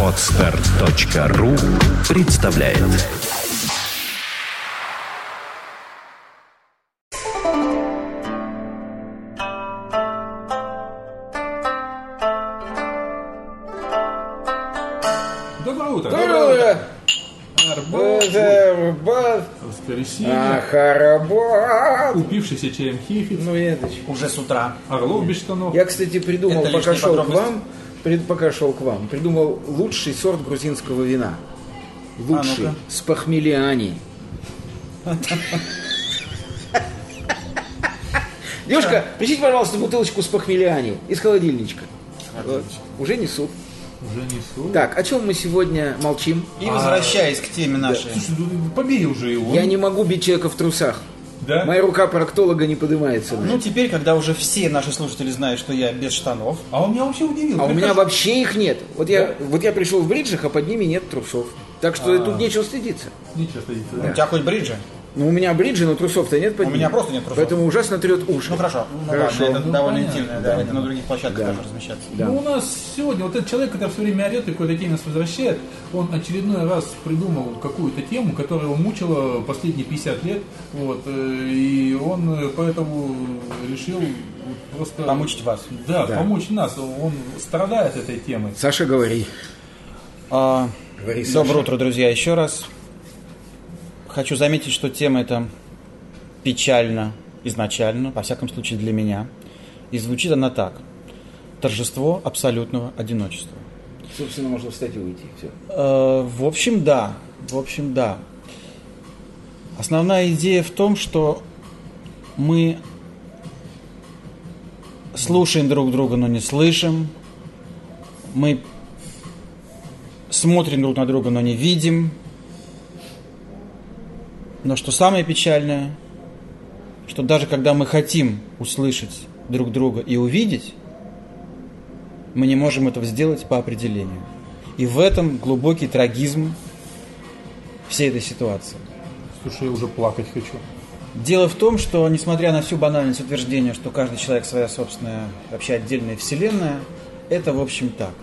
Отстар.ру представляет. Доброе утро. Доброе утро, воскресенье, Ахарабад. Упившийся чаем хифиц, Ну, это. Уже с утра. орлов без штанов. Я, кстати, придумал, Это пока шел к вам, пред- пока шел к вам, придумал лучший сорт грузинского вина. Лучший. ну-ка. с похмелиани. Девушка, принесите, пожалуйста, бутылочку с похмелиани из холодильничка. Вот. Уже несу. Уже несу. Так, о чем мы сегодня молчим? И возвращаясь к теме нашей. Слушай, ну, побей уже его. Я не могу бить человека в трусах. Да? Моя рука проктолога не поднимается. на Ну, теперь, когда уже все наши слушатели знают, что я без штанов, А он меня вообще удивил. А у меня вообще их нет. Вот я, вот я пришел в бриджах, а под ними нет трусов. Так что А. тут нечего стыдиться. Ничего стыдиться, у да? тебя хоть бриджи? Ну, у меня бриджи, но трусов-то нет под У ними. меня просто нет трусов. Поэтому ужасно трет уши. Ну хорошо, ну Хорошо. ладно, это Ну, довольно понятно. интимно, да, это на других площадках Да. тоже размещаться. Да. Ну, у нас сегодня вот этот человек, который все время орет и к этой теме нас возвращает, он очередной раз придумал какую-то тему, которая его мучила последние 50 лет. Вот, э, и он поэтому решил просто... Помучить вас. Да, Да. помочь нас. Он страдает этой темой. Саша, говори. А, Говори, доброе Саша. утро, друзья, еще раз. Хочу заметить, что тема эта печальна изначально, во всяком случае для меня. И звучит она так. Торжество абсолютного одиночества. Собственно, можно встать и уйти. Все. Э, В общем, да. В общем, да. Основная идея в том, что мы слушаем друг друга, но не слышим. Мы смотрим друг на друга, но не видим. Но что самое печальное, что даже когда мы хотим услышать друг друга и увидеть, мы не можем этого сделать по определению. И в этом глубокий трагизм всей этой ситуации. Слушай, я уже плакать хочу. Дело в том, что несмотря на всю банальность утверждения, что каждый человек своя собственная, вообще отдельная вселенная, это в общем так.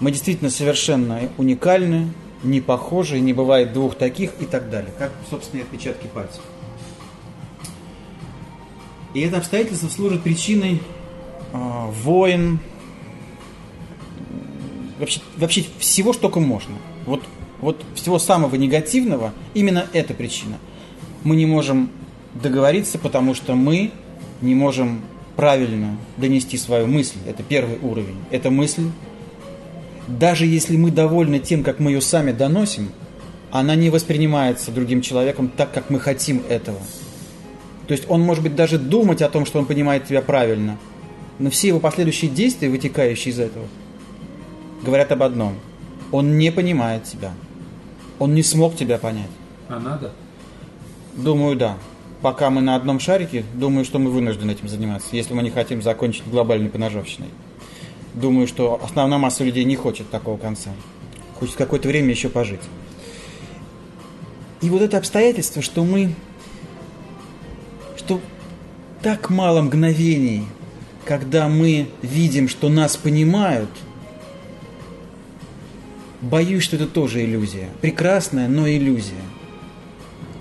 Мы действительно совершенно уникальны, не похожи, не бывает двух таких и так далее, как, собственно, и отпечатки пальцев. И это обстоятельство служит причиной э, войн, вообще, вообще всего, что только можно. Вот, вот всего самого негативного, именно эта причина. Мы не можем договориться, потому что мы не можем правильно донести свою мысль. Это первый уровень. Эта мысль, даже если мы довольны тем, как мы ее сами доносим, она не воспринимается другим человеком так, как мы хотим этого. То есть он может быть даже думать о том, что он понимает тебя правильно, но все его последующие действия, вытекающие из этого, говорят об одном. Он не понимает тебя. Он не смог тебя понять. А надо? Думаю, да. Пока мы на одном шарике, думаю, что мы вынуждены этим заниматься, если мы не хотим закончить глобальной поножовщиной. Думаю, что основная масса людей не хочет такого конца. Хочет какое-то время еще пожить. И вот это обстоятельство, что мы... Что так мало мгновений, когда мы видим, что нас понимают, боюсь, что это тоже иллюзия. Прекрасная, но иллюзия.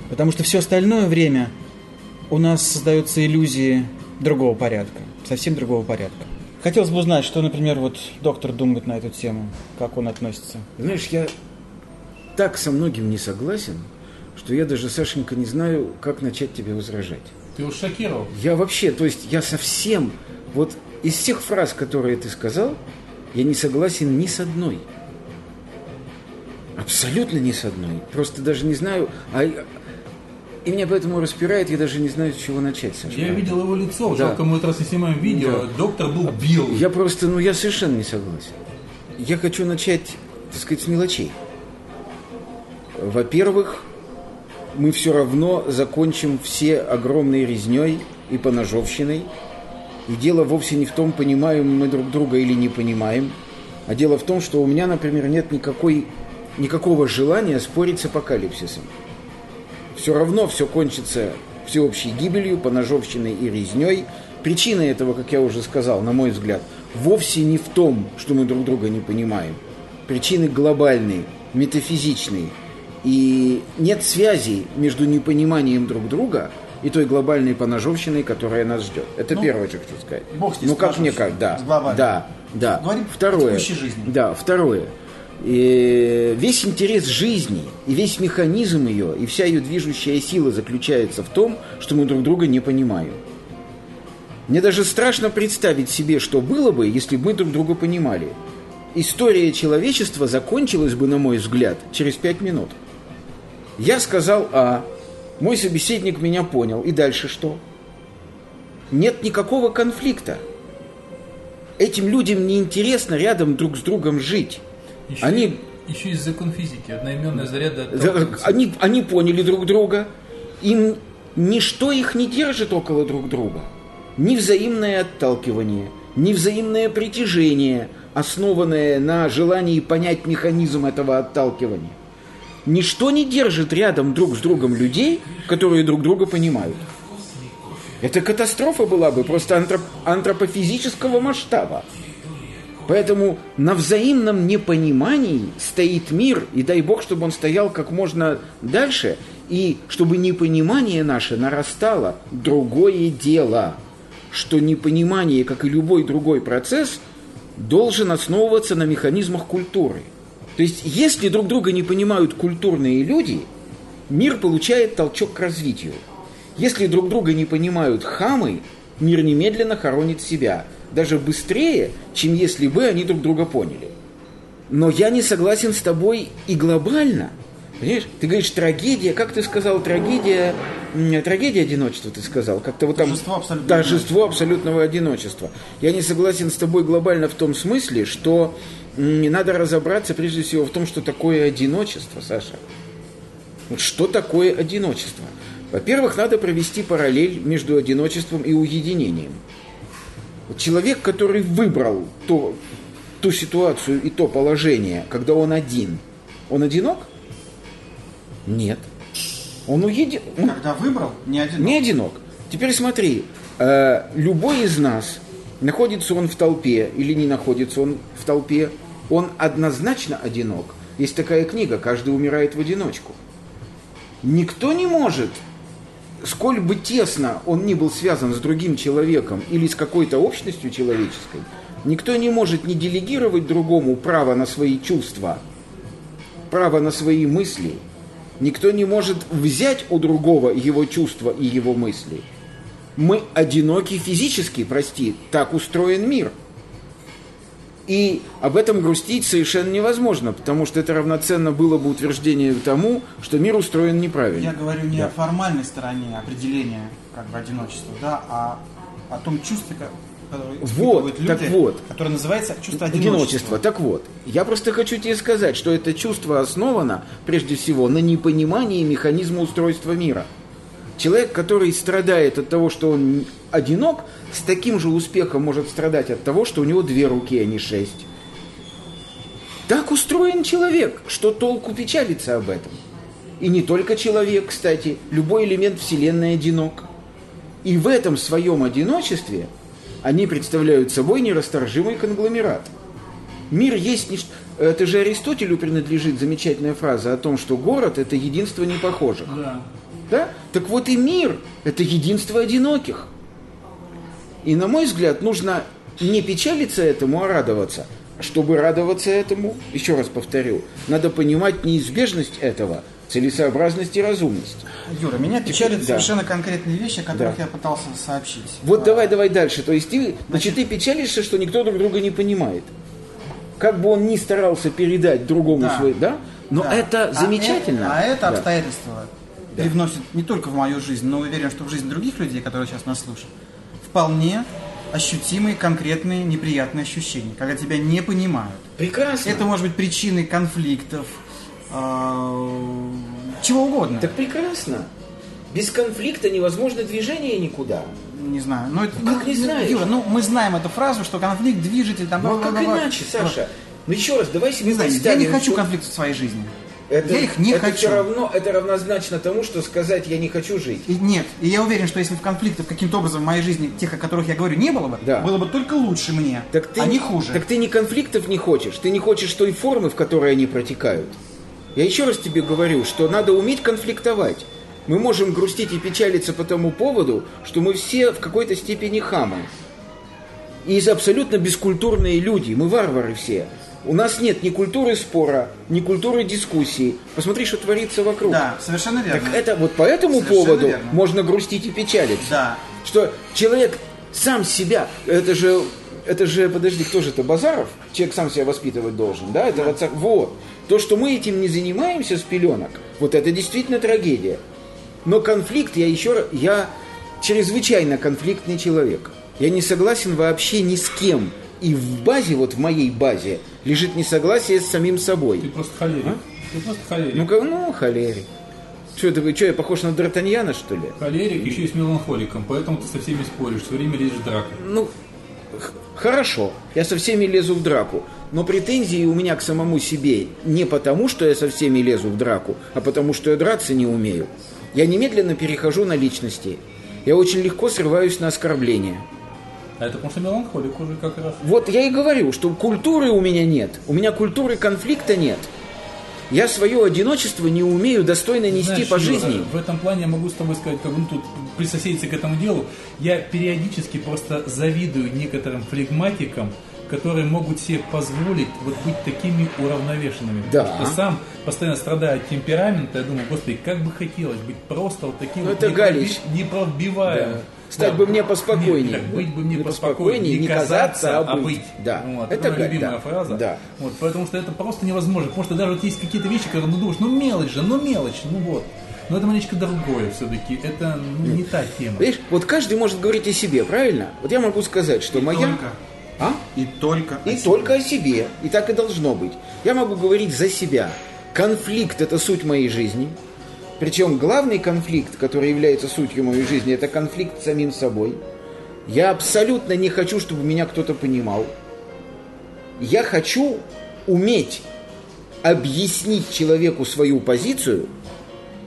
Потому что все остальное время у нас создаются иллюзии другого порядка, совсем другого порядка. Хотелось бы узнать, что, например, вот доктор думает на эту тему, как он относится. Знаешь, я так со многим не согласен, что я даже, Сашенька, не знаю, как начать тебе возражать. Ты уж шокировал. Я вообще, то есть я совсем, вот из всех фраз, которые ты сказал, я не согласен ни с одной. Абсолютно ни с одной. Просто даже не знаю, а, и меня поэтому распирает, я даже не знаю, с чего начать, Саша. Я видел его лицо, Да. жалко, мы этот раз не снимаем видео. Доктор был белый. Я просто, ну я совершенно не согласен. Я хочу начать, так сказать, с мелочей. Во-первых, мы все равно закончим все огромной резней и поножовщиной. И дело вовсе не в том, понимаем мы друг друга или не понимаем, а дело в том, что у меня, например, нет никакой, никакого желания спорить с апокалипсисом. Все равно все кончится всеобщей гибелью, поножовщиной и резней. Причина этого, как я уже сказал, на мой взгляд, вовсе не в том, что мы друг друга не понимаем. Причины глобальные, метафизичные. И нет связи между непониманием друг друга и той глобальной поножовщиной, которая нас ждет. Это Ну, первое, что хочу сказать. бог ну, как мне как, да. Да, да. Говорим о Второе. текущей жизни. Да, второе. И весь интерес жизни и весь механизм ее, и вся ее движущая сила заключается в том, что мы друг друга не понимаем. Мне даже страшно представить себе, что было бы, если бы мы друг друга понимали. История человечества закончилась бы, на мой взгляд, через пять минут. Я сказал А, мой собеседник меня понял, и дальше что? Нет никакого конфликта. Этим людям неинтересно рядом друг с другом жить. Еще, Они, еще есть закон физики, одноименные заряды они, они поняли друг друга. Им ничто их не держит около друг друга. Ни взаимное отталкивание, ни взаимное притяжение, основанное на желании понять механизм этого отталкивания. Ничто не держит рядом друг с другом людей, которые друг друга понимают. Это катастрофа была бы просто антроп- антропофизического масштаба. Поэтому на взаимном непонимании стоит мир, и дай Бог, чтобы он стоял как можно дальше, и чтобы непонимание наше нарастало. Другое дело, что непонимание, как и любой другой процесс, должен основываться на механизмах культуры. То есть, если друг друга не понимают культурные люди, мир получает толчок к развитию. Если друг друга не понимают хамы, мир немедленно хоронит себя. Даже быстрее, чем если бы они друг друга поняли. Но я не согласен с тобой и глобально. Понимаешь? Ты говоришь трагедия, как ты сказал, трагедия, трагедия одиночества, ты сказал, как-то вот там Торжество абсолютного торжество абсолютного одиночества. Я не согласен с тобой глобально в том смысле, что м, надо разобраться прежде всего в том, что такое одиночество, Саша. Вот что такое одиночество? Во-первых, надо провести параллель между одиночеством и уединением. Человек, который выбрал то, ту ситуацию и то положение, когда он один, он одинок? Нет. Он он Когда выбрал, не один. не одинок. Теперь смотри, э, любой из нас, находится он в толпе или не находится он в толпе, он однозначно одинок. Есть такая книга «Каждый умирает в одиночку». Никто не может, сколь бы тесно он ни был связан с другим человеком или с какой-то общностью человеческой, никто не может не делегировать другому право на свои чувства, право на свои мысли. Никто не может взять у другого его чувства и его мысли. Мы одиноки физически, прости, так устроен мир. И об этом грустить совершенно невозможно, потому что это равноценно было бы утверждение тому, что мир устроен неправильно. Я говорю не Да. о формальной стороне определения как бы одиночества, да, а о том чувстве, ко- которое Вот, люди, так вот. которое называется чувство одиночества. Одиночество. Так вот, я просто хочу тебе сказать, что это чувство основано, прежде всего, на непонимании механизма устройства мира. Человек, который страдает от того, что он одинок, с таким же успехом может страдать от того, что у него две руки, а не шесть. Так устроен человек, что толку печалиться об этом. И не только человек, кстати, любой элемент Вселенной одинок. И в этом своем одиночестве они представляют собой нерасторжимый конгломерат. Мир есть ничто... Это же Аристотелю принадлежит замечательная фраза о том, что город – это единство непохожих. Да. Да? Так вот и мир – это единство одиноких. И, на мой взгляд, нужно не печалиться этому, а радоваться. Чтобы радоваться этому, еще раз повторю, надо понимать неизбежность этого, целесообразность и разумность. Юра, меня печалят Да. совершенно конкретные вещи, о которых Да. я пытался сообщить. Вот давай, давай дальше. То есть ты, значит, ты печалишься, что никто друг друга не понимает. Как бы он ни старался передать другому Да. свой, да? Но Да. это А замечательно. это- А это, Да. обстоятельство привносит не только в мою жизнь, но уверен, что в жизнь других людей, которые сейчас нас слушают, вполне ощутимые, конкретные, неприятные ощущения, когда тебя не понимают. Прекрасно. Это может быть причиной конфликтов, э, чего угодно. Так прекрасно. Без конфликта невозможно движение никуда. Не знаю. Но это, Ну, как не ну, знаешь? Юра, ну мы знаем эту фразу, что конфликт движитель там. Ну а как иначе, Саша? Ну еще раз, давай себе Не знаю, я представим, не хочу что- конфликта в своей жизни. Это, я их не это хочу. все равно, это равнозначно тому, что сказать «я не хочу жить». И нет, и я уверен, что если бы конфликтов каким-то образом в моей жизни, тех, о которых я говорю, не было бы, Да. было бы только лучше мне, Так ты, а не хуже. Так ты не конфликтов не хочешь, ты не хочешь той формы, в которой они протекают. Я еще раз тебе говорю, что надо уметь конфликтовать. Мы можем грустить и печалиться по тому поводу, что мы все в какой-то степени хамы. И абсолютно бескультурные люди, мы варвары все. У нас нет ни культуры спора, ни культуры дискуссии. Посмотри, что творится вокруг. Да, совершенно верно. Так это вот по этому Совершенно поводу верно. можно грустить и печалиться. Да. Что человек сам себя, это же, это же, подожди, кто же это, Базаров? Человек сам себя воспитывать должен, да? Это вот, так- вот. То, что мы этим не занимаемся с пеленок, вот это действительно трагедия. Но конфликт, я еще раз, я чрезвычайно конфликтный человек. Я не согласен вообще ни с кем. И в базе, вот в моей базе, лежит несогласие с самим Ты собой. просто холерик. Ты просто холерик. Ну-ка, ну, холерик. Что вы, что, я похож на Д'Артаньяна, что ли? Холерик еще и с меланхоликом, поэтому ты со всеми споришь, все время лезешь в драку. Ну, хорошо, я со всеми лезу в драку, но претензии у меня к самому себе не потому, что я со всеми лезу в драку, а потому, что я драться не умею. Я немедленно перехожу на личности. Я очень легко срываюсь на оскорбления. А это потому что меланхолик уже как раз. Вот я и говорю, что культуры у меня нет. У меня культуры конфликта нет. Я свое одиночество не умею достойно нести Знаешь, по Юра, жизни. В этом плане я могу с тобой сказать, как ну, тут присоседиться к этому делу. Я периодически просто завидую некоторым флегматикам, которые могут себе позволить вот быть такими уравновешенными. Да. Потому что сам постоянно страдаю от темперамента, я думаю, господи, как бы хотелось быть просто вот таким Ну, вот это непробиваемым. Да. Стать бы мне поспокойнее. Так, быть бы мне Не поспокойнее, не казаться, а быть. Да. Вот, Это это моя любимая да. фраза. Да. Вот, потому что это просто невозможно. Потому что даже вот есть какие-то вещи, которые ну, думаешь, ну мелочь же, ну мелочь, ну вот. Но это маленечко другое все-таки. Это ну, не та тема. Видишь, вот каждый может говорить о себе, правильно? Вот я могу сказать, что моя... Только. А? И только. И о себе. только о себе. И так и должно быть. Я могу говорить за себя. Конфликт – это суть моей жизни. Причем главный конфликт, который является сутью моей жизни, это конфликт с самим собой. Я абсолютно не хочу, чтобы меня кто-то понимал. Я хочу уметь объяснить человеку свою позицию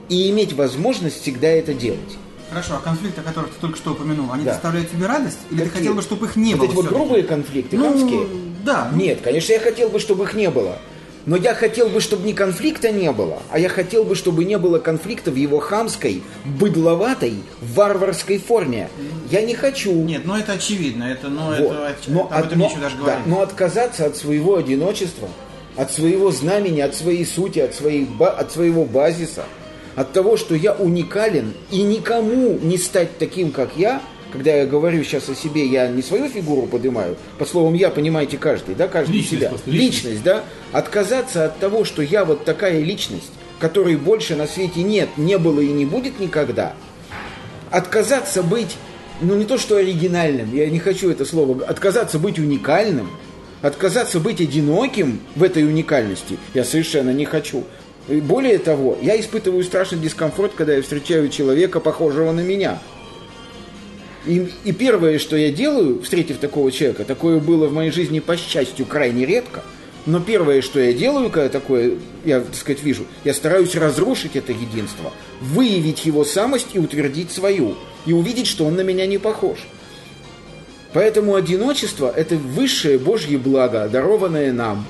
и иметь возможность всегда это делать. Хорошо, а конфликты, о которых ты только что упомянул, они Да. доставляют тебе радость? Или ты Какие? хотел бы, чтобы их не вот было? эти вот грубые конфликты, Ну, хамские? да. Нет, конечно, я хотел бы, чтобы их не было. Но я хотел бы, чтобы ни конфликта не было, а я хотел бы, чтобы не было конфликта в его хамской, быдловатой, варварской форме. Я не хочу. Нет, ну это очевидно. Это, ну, Вот. это, но, об этом но- нечего даже да, говорить. но отказаться от своего одиночества, от своего знамени, от своей сути, от, своей, от своего базиса, от того, что я уникален и никому не стать таким, как я, когда я говорю сейчас о себе, я не свою фигуру поднимаю, под словом «я» понимаете каждый, да, каждый Личность себя. просто, личность. да, отказаться от того, что я вот такая личность, которой больше на свете нет, не было и не будет никогда, отказаться быть, ну не то что оригинальным, я не хочу это слово, отказаться быть уникальным, отказаться быть одиноким в этой уникальности, я совершенно не хочу. И более того, я испытываю страшный дискомфорт, когда я встречаю человека, похожего на меня. И, и первое, что я делаю, встретив такого человека, такое было в моей жизни, по счастью, крайне редко, но первое, что я делаю, когда такое, я, так сказать, вижу, я стараюсь разрушить это единство, выявить его самость и утвердить свою, и увидеть, что он на меня не похож. Поэтому одиночество – это высшее Божье благо, дарованное нам.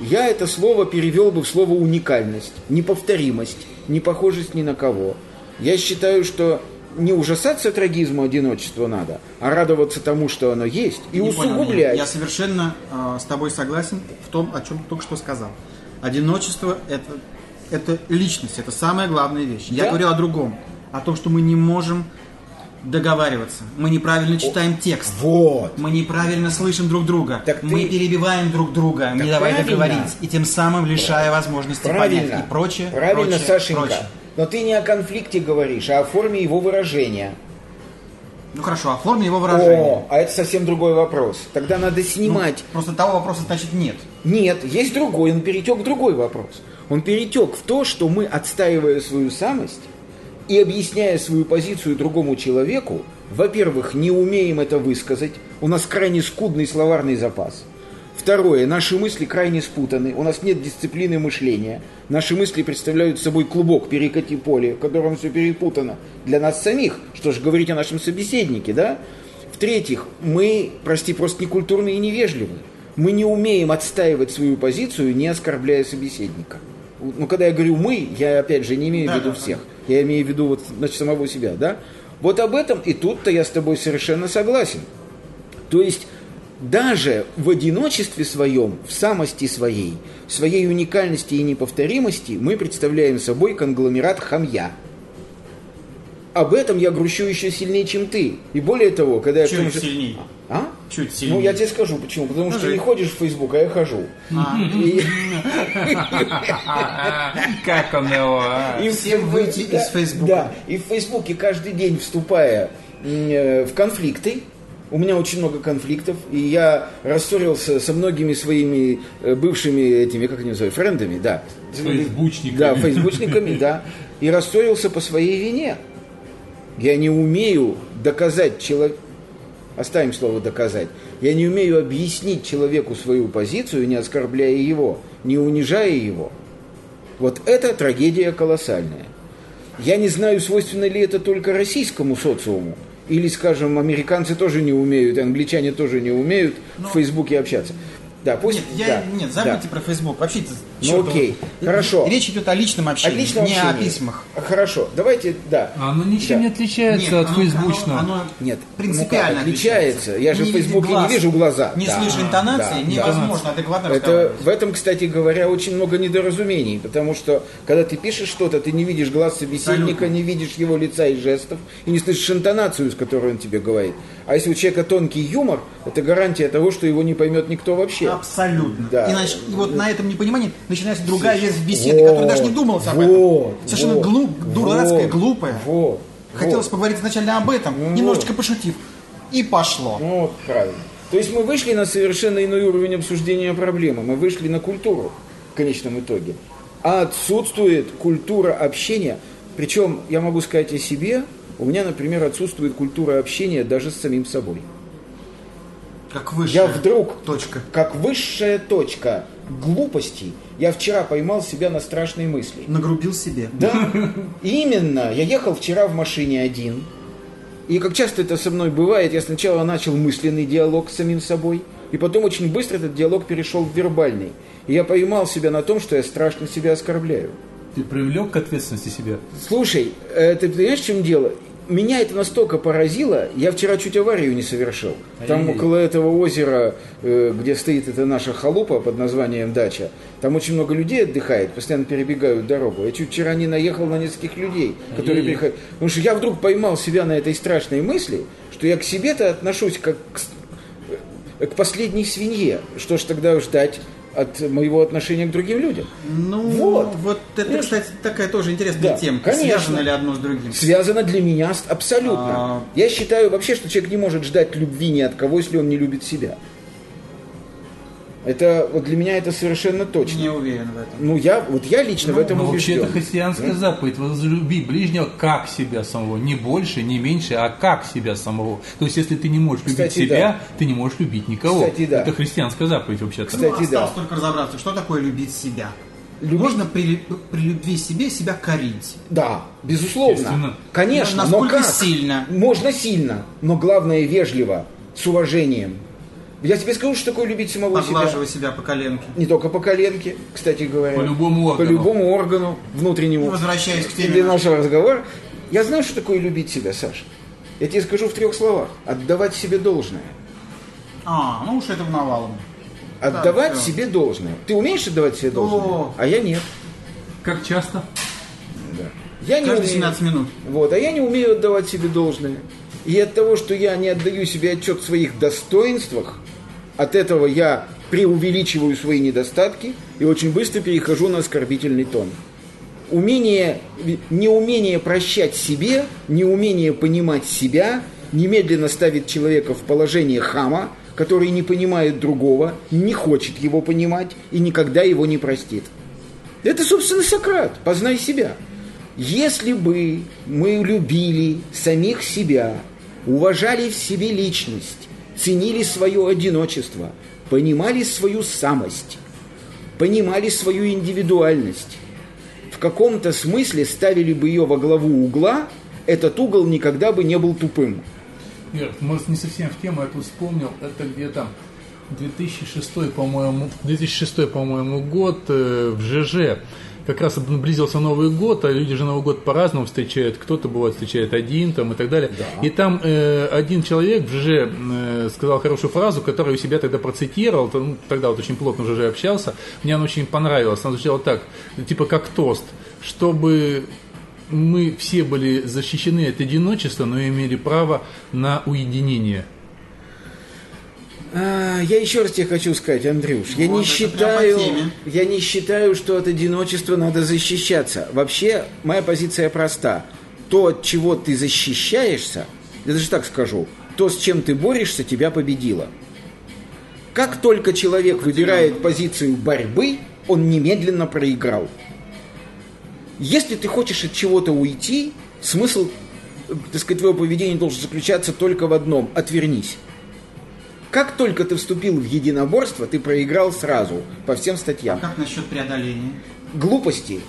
Я это слово перевел бы в слово уникальность, неповторимость, непохожесть ни на кого. Я считаю, что не ужасаться трагизму одиночества надо, а радоваться тому, что оно есть, и Не понял, усугублять. нет. Я совершенно э, с тобой согласен в том, о чем только что сказал. Одиночество это, это личность, это самая главная вещь. Я Да. говорил о другом, о том, что мы не можем договариваться. Мы неправильно читаем текст. Вот. Мы неправильно слышим друг друга. Так мы ты- перебиваем друг друга, не давая договорить. И тем самым лишая возможности Правильно. понять. И прочее. Правильно, прочее, Сашенька. прочее. Но ты не о конфликте говоришь, а о форме его выражения. Ну хорошо, оформи его выражение. О, а это совсем другой вопрос. Тогда надо Ну, снимать. просто того вопроса значит нет. Нет, есть другой, он перетек в другой вопрос. Он перетек в то, что мы, отстаивая свою самость и объясняя свою позицию другому человеку, во-первых, не умеем это высказать, у нас крайне скудный словарный запас. Второе, наши мысли крайне спутаны, у нас нет дисциплины мышления. Наши мысли представляют собой клубок, перекати поле, в котором все перепутано. Для нас самих, что же говорить о нашем собеседнике, да? В-третьих, мы, прости, просто некультурны и невежливы. Мы не умеем отстаивать свою позицию, не оскорбляя собеседника. Ну, когда я говорю «мы», я, опять же, не имею в виду всех. Я имею в виду вот, значит, самого себя, да? Вот об этом и тут-то я с тобой совершенно согласен. То есть даже в одиночестве своем, в самости своей, в своей уникальности и неповторимости мы представляем собой конгломерат хамья – об этом я грущу еще сильнее, чем ты. И более того, когда я... Чуть сильнее. А? Чуть сильнее. Ну, я тебе скажу, почему. Потому что ты не ходишь в Facebook, а я хожу. А. Как он его... а? и Всем в- выйти из Фейсбука. Да, и в Фейсбуке каждый день вступая э, в конфликты, у меня очень много конфликтов, и я рассорился со многими своими э, бывшими этими, как они называют, френдами, да. Фейсбучниками. Да, фейсбучниками, да. И рассорился по своей вине. Я не умею доказать человеку, оставим слово доказать, я не умею объяснить человеку свою позицию, не оскорбляя его, не унижая его. Вот это трагедия колоссальная. Я не знаю, свойственно ли это только российскому социуму, или, скажем, американцы тоже не умеют, англичане тоже не умеют в Фейсбуке общаться. Да, пусть... Нет, я, да, нет, да. забудьте про Facebook. Вообще, это Ну, окей, хорошо. Речь идет о личном общении, Отличное не о общение. письмах. А, Хорошо, давайте, да. Оно ничем Да. не отличается Нет, от оно- фейсбучного. Оно, оно Нет, принципиально ну как, отличается. Я же в Не видя Фейсбуке не глаз, вижу глаза. Не Да, слыша интонации, да, да. невозможно адекватно Это, в этом, кстати говоря, очень много недоразумений, потому что, когда ты пишешь что-то, ты не видишь глаз собеседника, Абсолютно. не видишь его лица и жестов, и не слышишь интонацию, с которой он тебе говорит. А если у человека тонкий юмор, это гарантия того, что его не поймет никто вообще. Абсолютно. Да. Иначе, и вот на этом непонимании начинается другая ветвь беседы, Вот, которая даже не думалась об этом. вот, Совершенно вот, глуп, дурацкая, вот, глупая. Вот, Хотелось вот. поговорить изначально об этом, Ну немножечко пошутив. И пошло. Ну, вот правильно. То есть мы вышли на совершенно иной уровень обсуждения проблемы. Мы вышли на культуру в конечном итоге. А отсутствует культура общения. Причем, я могу сказать о себе, у меня, например, отсутствует культура общения даже с самим собой. Как высшая Я вдруг, точка. как высшая точка глупости, я вчера поймал себя на страшной мысли. Нагрубил себе. Да, именно. Я ехал вчера в машине один. И как часто это со мной бывает, я сначала начал мысленный диалог с самим собой, и потом очень быстро этот диалог перешел в вербальный. И я поймал себя на том, что я страшно себя оскорбляю. Ты привлек к ответственности себя. Слушай, э, ты понимаешь, в чем дело? Меня это настолько поразило, я вчера чуть аварию не совершил. Там Ай-яй-яй. около этого озера, э, где стоит эта наша халупа под названием дача, там очень много людей отдыхает, постоянно перебегают дорогу. Я чуть вчера не наехал на нескольких людей, которые Ай-яй-яй. переходят. Потому что я вдруг поймал себя на этой страшной мысли, что я к себе-то отношусь как к, э, к последней свинье. Что ж тогда ждать от моего отношения к другим людям? Ну, Вот. вот, это, Конечно. кстати, такая тоже интересная Да, тема. конечно. Связано ли одно с другим? связано для меня абсолютно. А. Я считаю вообще, что человек не может ждать любви ни от кого, если он не любит себя. Это вот для меня это совершенно точно. Не уверен в этом. Ну я вот я лично в этом Но вообще убежден. это христианская заповедь. Возлюби ближнего как себя самого. Не больше, не меньше, а как себя самого. То есть, если ты не можешь любить Кстати, себя, да. ты не можешь любить никого. Кстати, да. Это христианская заповедь вообще-то. Кстати, ну, осталось да. только разобраться, что такое любить себя. Любить- Можно при, при любви себе себя корить. Да, безусловно. Конечно, Но но насколько как? сильно? Можно сильно, но главное вежливо, с уважением. Я тебе скажу, что такое любить самого себя. Поглаживая себя по коленке. Не только по коленке, кстати говоря. По любому органу. По любому органу внутреннему. И возвращаясь к теме Для нашего разговора. Я знаю, что такое любить себя, Саша. Я тебе скажу в трех словах. Отдавать себе должное. А, ну уж это в навалом. Отдавать всё. себе должное. Ты умеешь отдавать себе должное? О. А я нет. Как часто? Я не Каждые умею. 17 минут. Вот, а я не умею отдавать себе должное. И от того, что я не отдаю себе отчет в своих достоинствах, от этого я преувеличиваю свои недостатки и очень быстро перехожу на оскорбительный тон. Умение, неумение прощать себе, неумение понимать себя немедленно ставит человека в положение хама, который не понимает другого, не хочет его понимать и никогда его не простит. Это, собственно, Сократ. Познай себя. Если бы мы любили самих себя, уважали в себе личность, ценили свое одиночество, понимали свою самость, понимали свою индивидуальность, в каком-то смысле ставили бы ее во главу угла, этот угол никогда бы не был тупым. Ир, может не совсем в тему, я тут вспомнил, это где-то 2006, по-моему, 2006, по-моему, год э, в ЖЖ. Как раз наблизился Новый год, а люди же Новый год по-разному встречают. Кто-то бывает встречает один там и так далее. И там э, один человек в ЖЖ э, сказал хорошую фразу, которую у себя тогда процитировал. ну, тогда вот очень плотно в ЖЖ общался. Мне она очень понравилась. Она звучала так, типа как тост. Чтобы мы все были защищены от одиночества, но имели право на уединение. А, я еще раз тебе хочу сказать, Андрюш, я Вот, не считаю, я не считаю, что от одиночества надо защищаться. Вообще, моя позиция проста. То, от чего ты защищаешься, я даже так скажу, то, с чем ты борешься, тебя победило. Как только человек выбирает позицию борьбы, он немедленно проиграл. Если ты хочешь от чего-то уйти, смысл, э, так сказать, твоего поведения должен заключаться только в одном – отвернись. Как только ты вступил в единоборство, ты проиграл сразу по всем статьям. Как насчет преодоления? Глупости,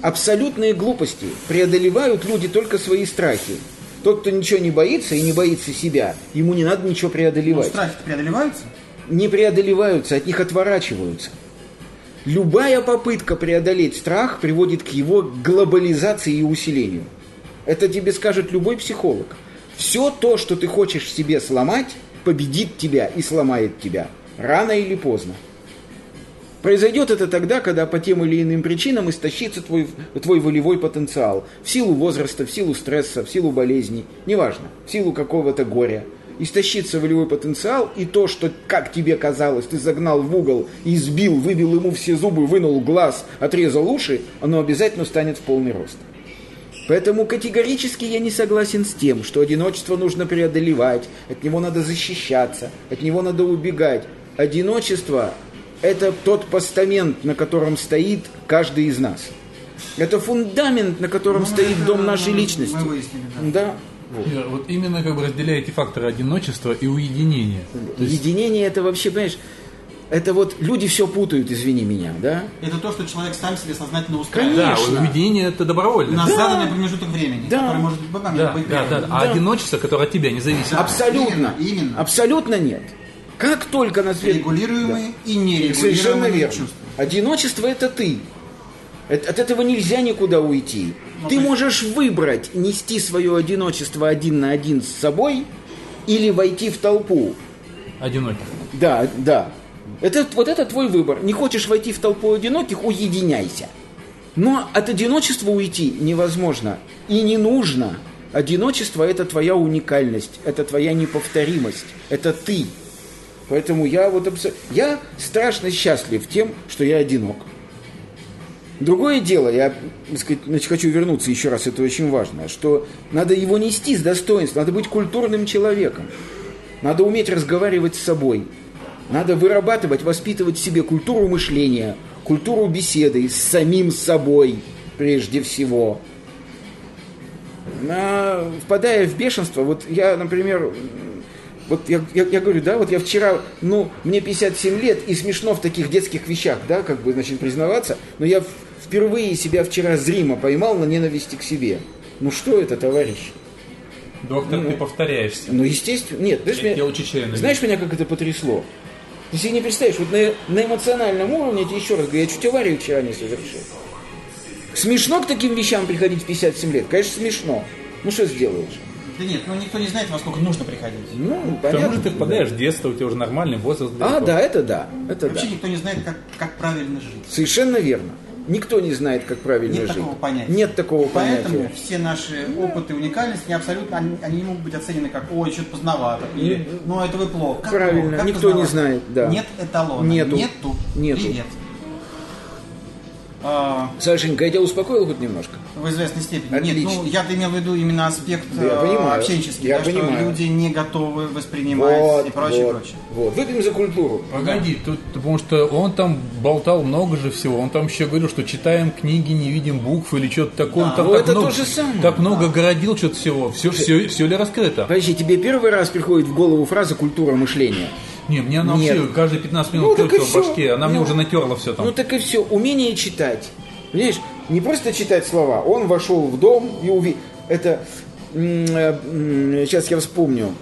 абсолютные глупости преодолевают люди только свои страхи. Тот, кто ничего не боится и не боится себя, ему не надо ничего Ну, преодолевать. страхи преодолеваются? Не преодолеваются, от них отворачиваются. Любая попытка преодолеть страх приводит к его глобализации и усилению. Это тебе скажет любой психолог. Все то, что ты хочешь в себе сломать, победит тебя и сломает тебя. Рано или поздно. Произойдет это тогда, когда по тем или иным причинам истощится твой, твой волевой потенциал. В силу возраста, в силу стресса, в силу болезней, неважно, в силу какого-то горя. Истощится волевой потенциал, и то, что, как тебе казалось, ты загнал в угол, избил, выбил ему все зубы, вынул глаз, отрезал уши, оно обязательно станет в полный рост. Поэтому категорически я не согласен с тем, что одиночество нужно преодолевать, от него надо защищаться, от него надо убегать. Одиночество – это тот постамент, на котором стоит каждый из нас. Это фундамент, на котором Ну, стоит это дом нашей мы личности. выяснили, да. Да. Ир, вот именно как бы разделяете факторы одиночества и уединения. То есть Единение это вообще, понимаешь, это вот люди все путают, извини меня, да? Это то, что человек сам себе сознательно устраивает. да, конечно. уединение это добровольно. На Да. заданный промежуток времени, Да. который может быть богами, Да, быть да, да, прерванным. А Да. одиночество, которое от тебя не зависит. Абсолютно. именно, именно. Абсолютно нет. Как только на свет... Регулируемые и нерегулируемые Совершенно верно. чувства. Одиночество это ты. От, этого нельзя никуда уйти. Ну, ты есть- можешь выбрать нести свое одиночество один на один с собой или войти в толпу. Одинокий. Да, да. Это, вот это твой выбор. Не хочешь войти в толпу одиноких, уединяйся. Но от одиночества уйти невозможно и не нужно. Одиночество – это твоя уникальность, это твоя неповторимость, это ты. Поэтому я вот абсо- я страшно счастлив тем, что я одинок. Другое дело, я сказать, хочу вернуться еще раз, это очень важно, что надо его нести с достоинством, надо быть культурным человеком. Надо уметь разговаривать с собой. Надо вырабатывать, воспитывать в себе культуру мышления, культуру беседы с самим собой прежде всего. На- впадая в бешенство, вот я, например, вот я, я, я говорю, да, вот я вчера, ну, мне 57 лет, и смешно в таких детских вещах, да, как бы, значит, признаваться, но я впервые себя вчера зримо поймал на ненависти к себе. Ну что это, товарищ? Доктор, ты повторяешься. Ну, естественно, нет, знаешь, Я- меня- я знаешь меня, как это потрясло? Ты себе не представляешь, вот на, на эмоциональном уровне, я тебе еще раз говорю, я чуть аварию вчера не совершил. Смешно к таким вещам приходить в 57 лет? Конечно, смешно. Ну, что сделаешь? Да нет, ну никто не знает, во сколько нужно приходить. Ну, понятно. же ты впадаешь в детство, у тебя уже нормальный возраст. А, да, это да, это да. Вообще никто не знает, как, как правильно жить. Совершенно верно. Никто не знает, как правильно Нет жить. такого понятия. Нет такого Поэтому понятия. все наши опыты уникальности, они абсолютно, они, они не могут быть оценены как, ой, что-то поздновато, или, ну, это вы плохо. Как Правильно, плохо? Как никто не поздновато? знает, да. Нет эталона. Нету. Нету. Нету. Привет. А, Сашенька, я тебя успокоил хоть немножко? в известной степени. Отлично. Нет, ну, я имел в виду именно аспект Да я э, понимаю. общенческий, Я да, что понимаю. люди не готовы воспринимать Вот, и прочее, вот, прочее. вот. Выпьем за культуру. Погоди, тут, потому что он там болтал много же всего. Он там еще говорил, что читаем книги, не видим букв или что-то такое. Он там Ну, так это много, то же самое. Так много городил что-то всего. Все, все, все ли раскрыто? Подожди, тебе первый раз приходит в голову фраза «культура мышления»? Не, мне она Нет. вообще каждые 15 Ну, минут и крутится в башке, она мне Ну, уже натерла все там. Ну так и все, умение читать. Понимаешь, не просто читать слова. Он вошел в дом и увидел. Это сейчас я вспомню.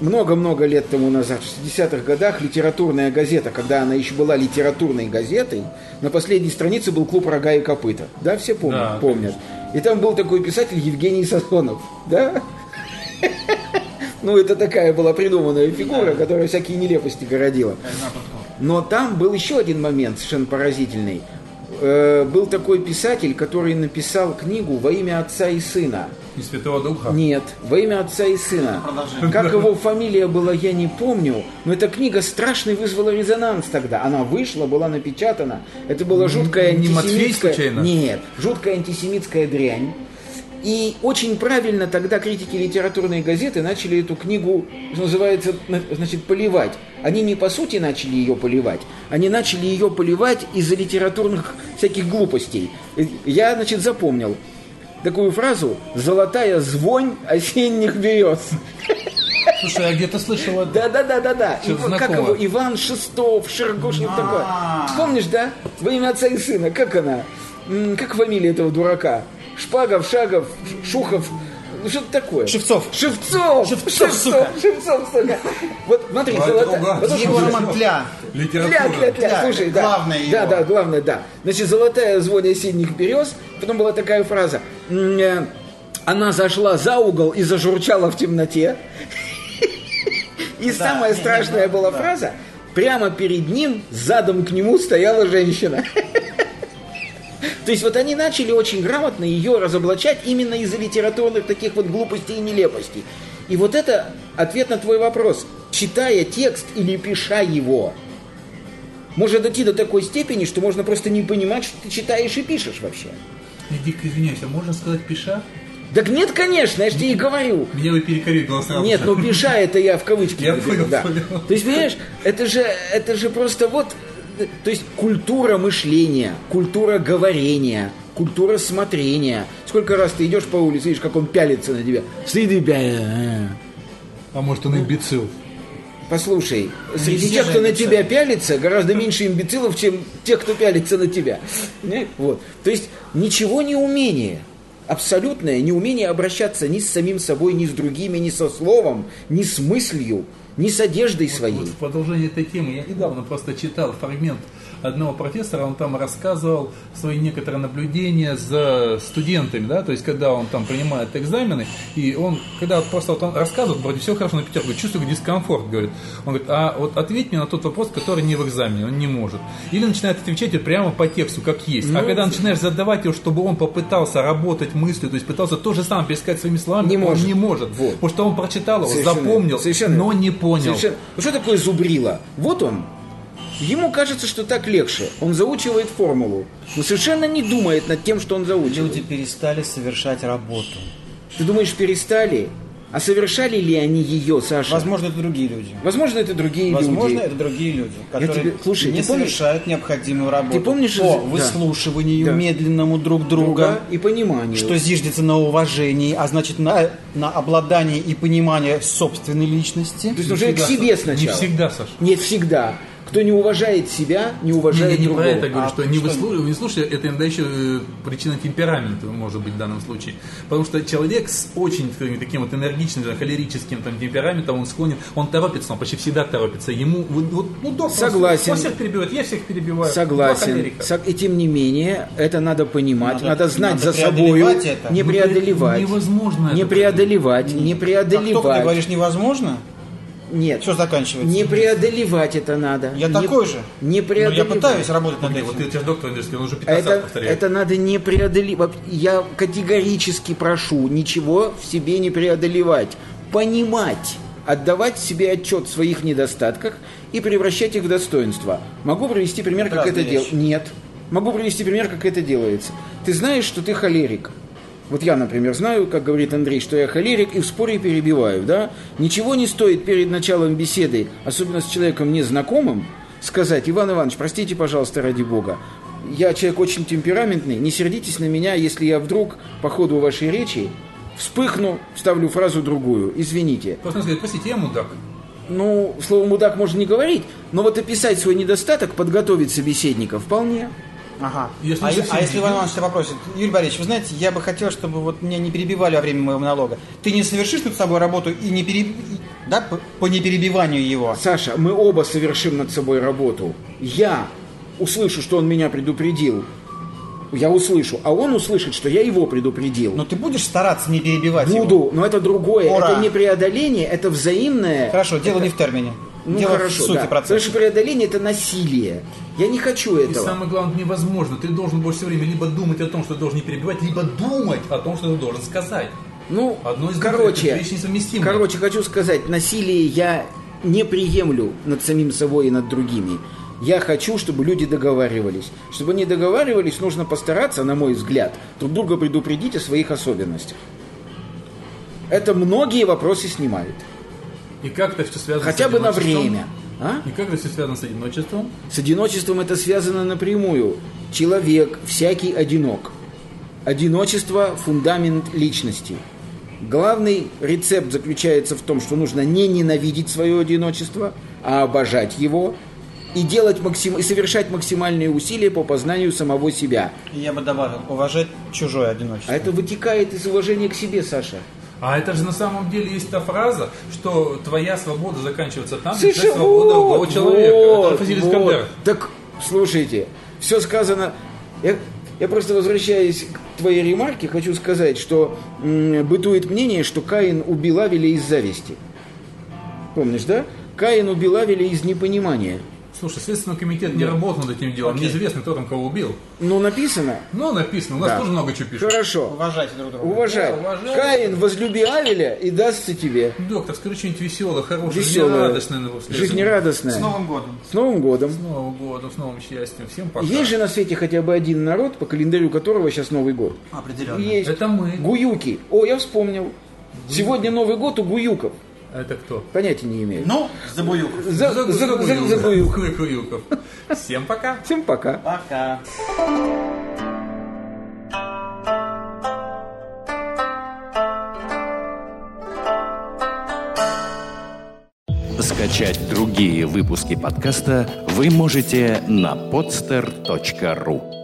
Много-много лет тому назад, в 60-х годах, литературная газета, когда она еще была литературной газетой, на последней странице был клуб «Рога и копыта». Да, все помнят? Да, помнят. И там был такой писатель Евгений Сазонов. Да? Ну, это такая была придуманная фигура, которая всякие нелепости городила. Но там был еще один момент совершенно поразительный. Э, Был такой писатель, который написал книгу во имя отца и сына. Из Святого Духа. Нет, во имя отца и сына. Как его фамилия была, я не помню, но эта книга страшный вызвала резонанс тогда. Она вышла, была напечатана. Это была жуткая не Матфей, антисемитская... случайно? Нет, жуткая антисемитская дрянь. И очень правильно тогда критики литературной газеты начали эту книгу, что называется, на- значит, поливать. Они не по сути начали ее поливать, они начали ее поливать из-за литературных всяких глупостей. Я, значит, запомнил такую фразу «Золотая звонь осенних берез». Слушай, я где-то слышал это. Да-да-да-да-да. Что-то Ива- Как знакомое. его? Иван Шестов, Шергош, что такое. Помнишь, да? Во имя отца и сына. Как она? Как фамилия этого дурака? Шпагов, Шагов, Шухов. Ну, что-то такое. Шевцов. Шевцов! Шевцов, сука. Шевцов, сука. Вот смотри, А, золотая... вот Его роман «Тля». Литература. тля, тля, Тля, слушай, да. главное Да, его. да, главное, да. Значит, золотая звонь осенних берез. Потом была такая фраза. Э, Она зашла за угол и зажурчала в темноте. И самая не, не, страшная да, была да. фраза. Прямо перед ним, задом к нему стояла женщина. То есть вот они начали очень грамотно ее разоблачать именно из-за литературных таких вот глупостей и нелепостей. И вот это ответ на твой вопрос. Читая текст или пиша его, можно дойти до такой степени, что можно просто не понимать, что ты читаешь и пишешь вообще. Я дико извиняюсь, а можно сказать пиша? Так нет, конечно, я же тебе и говорю. Меня бы перекоррит сразу. Нет, ну пиша это я в кавычки. Я понял, да. понял. То есть, понимаешь, это же, это же просто вот, то есть культура мышления, культура говорения, культура смотрения. Сколько раз ты идешь по улице, видишь, как он пялится на тебя. Стыды пялится. А может он имбецил? Послушай, среди тех, кто на тебя пялится, гораздо меньше имбецилов, чем тех, кто пялится на тебя. Вот. То есть ничего не умение. Абсолютное неумение обращаться ни с самим собой, ни с другими, ни со словом, ни с мыслью, ни с одеждой своей. Вот в продолжение этой темы я недавно просто читал фрагмент одного профессора, он там рассказывал свои некоторые наблюдения за студентами, да, то есть когда он там принимает экзамены, и он, когда вот просто вот он рассказывает, вроде все хорошо на пятерку, чувствую дискомфорт, говорит. Он говорит, а вот ответь мне на тот вопрос, который не в экзамене, он не может. Или начинает отвечать прямо по тексту, как есть. а Ну, когда начинаешь задавать его, чтобы он попытался работать мыслью, то есть пытался то же самое пересказать своими словами, Не он может. не может. Вот. Потому что он прочитал его, Совершенно запомнил. Совершенно но не понял. Совершенно- Ну что такое зубрила? Вот он. Ему кажется, что так легче. Он заучивает формулу, но совершенно не думает над тем, что он заучивает. Люди перестали совершать работу. Ты думаешь, перестали? А совершали ли они ее, Саша? Возможно, это другие люди. Возможно, это другие Возможно, люди. это другие люди, которые тебе- слушай, не ты помнишь- совершают необходимую работу Ты помнишь, по выслушиванию Да. медленному друг друга, Друга и понимание. что зиждется на уважении, а значит на, на обладании и понимании собственной личности. То есть уже к себе сначала. Не всегда, Саш. Нет, всегда. Кто не уважает себя, не Не, уважает я не другого. про это говорю, А что не что? выслушивай, не слушай, это иногда еще э, причина темперамента может быть в данном случае. Потому что человек с очень таким вот энергичным, холерическим там, темпераментом, он склонен, он торопится, он почти всегда торопится. Ему вот, ну, Согласен. Он всех перебивает, я всех перебиваю. Согласен. И тем не менее, это надо понимать, надо, Надо- знать надо за преодолевать это. не Ну, преодолевать. невозможно Не преодолевать, не Как только ты преодолевать. говоришь невозможно, Нет. все заканчивается. Не преодолевать это надо. Я Не- такой же. Не Но я преодолевать. пытаюсь работать над Вот этим. ты сейчас доктор Андерский, он уже 15 раз Это, повторяет. это надо не преодолевать. Я категорически прошу ничего в себе не преодолевать. Понимать. Отдавать себе отчет в своих недостатках и превращать их в достоинство. Могу привести пример, Это как это разные делается? вещи. Нет. Могу привести пример, как это делается. Ты знаешь, что ты холерик. Вот я, например, знаю, как говорит Андрей, что я холерик и в споре перебиваю, да? Ничего не стоит перед началом беседы, особенно с человеком незнакомым, сказать, Иван Иванович, простите, пожалуйста, ради Бога, я человек очень темпераментный, не сердитесь на меня, если я вдруг по ходу вашей речи вспыхну, вставлю фразу другую, извините. Просто сказать, простите, я мудак. Ну, слово мудак можно не говорить, но вот описать свой недостаток, подготовить собеседника вполне. Ага. Если а, а если не Иван Иванович тебя попросит, Юрий Борисович, вы знаете, я бы хотел, чтобы вот меня не перебивали во время моего монолога. Ты не совершишь над собой работу и не переб... да, по, по неперебиванию его. Саша, мы оба совершим над собой работу. Я услышу, что он меня предупредил. Я услышу, а он услышит, что я его предупредил. Но ты будешь стараться не перебивать его? Буду, но это другое. Ура! Это не преодоление, это взаимное. Хорошо, дело не в термине. Ну дело хорошо, в сути да. процесса. Потому что преодоление это насилие. Я не хочу И этого. самое главное, невозможно. Ты должен больше всего времени либо думать о том, что ты должен не перебивать, либо думать о том, что ты должен сказать. Ну, Одно из двух, короче, несовместимые. короче, хочу сказать, насилие я не приемлю над самим собой и над другими. Я хочу, чтобы люди договаривались. Чтобы они договаривались, нужно постараться, на мой взгляд, друг друга предупредить о своих особенностях. Это многие вопросы снимает. И как это все связано Хотя с бы на время. А? И как это все связано с одиночеством? С одиночеством это связано напрямую. Человек всякий одинок. Одиночество – фундамент личности. Главный рецепт заключается в том, что нужно не ненавидеть свое одиночество, а обожать его и, делать максим... и совершать максимальные усилия по познанию самого себя. И Я бы добавил, уважать чужое одиночество. А это вытекает из уважения к себе, Саша. А это же на самом деле есть та фраза, что твоя свобода заканчивается там, где свобода другого вот, человека. вот, это вот. Так, слушайте, все сказано... Я, я просто возвращаясь к твоей ремарке, хочу сказать, что м, бытует мнение, что Каин убил Авеля из зависти. Помнишь, да? Каин убил Авеля из непонимания. Слушай, Следственный комитет не работал над этим делом. Окей. Неизвестно, кто там кого убил. Ну, написано. Но написано, у нас Да. тоже много чего пишут. Хорошо. Уважайте друг друга. Уважай. Да, уважай. Каин, возлюби Авеля и дастся тебе. Доктор, скажи что-нибудь веселое, хорошее, Веселое. жизнерадостное. на этого. Жизнерадостное. С Новым годом. С Новым годом. С Новым годом, с новым счастьем. Всем пока. Есть же на свете хотя бы один народ, по календарю которого сейчас Новый год. Определенно. Есть. Это мы. Гуюки. О, я вспомнил. Сегодня Новый год у гуюков. Это кто? Понятия не имею. Ну, за буюк. За, за, за, за- за гуюк. Гуюков. Всем пока. Всем пока. Пока. Скачать другие выпуски подкаста вы можете на podster.ru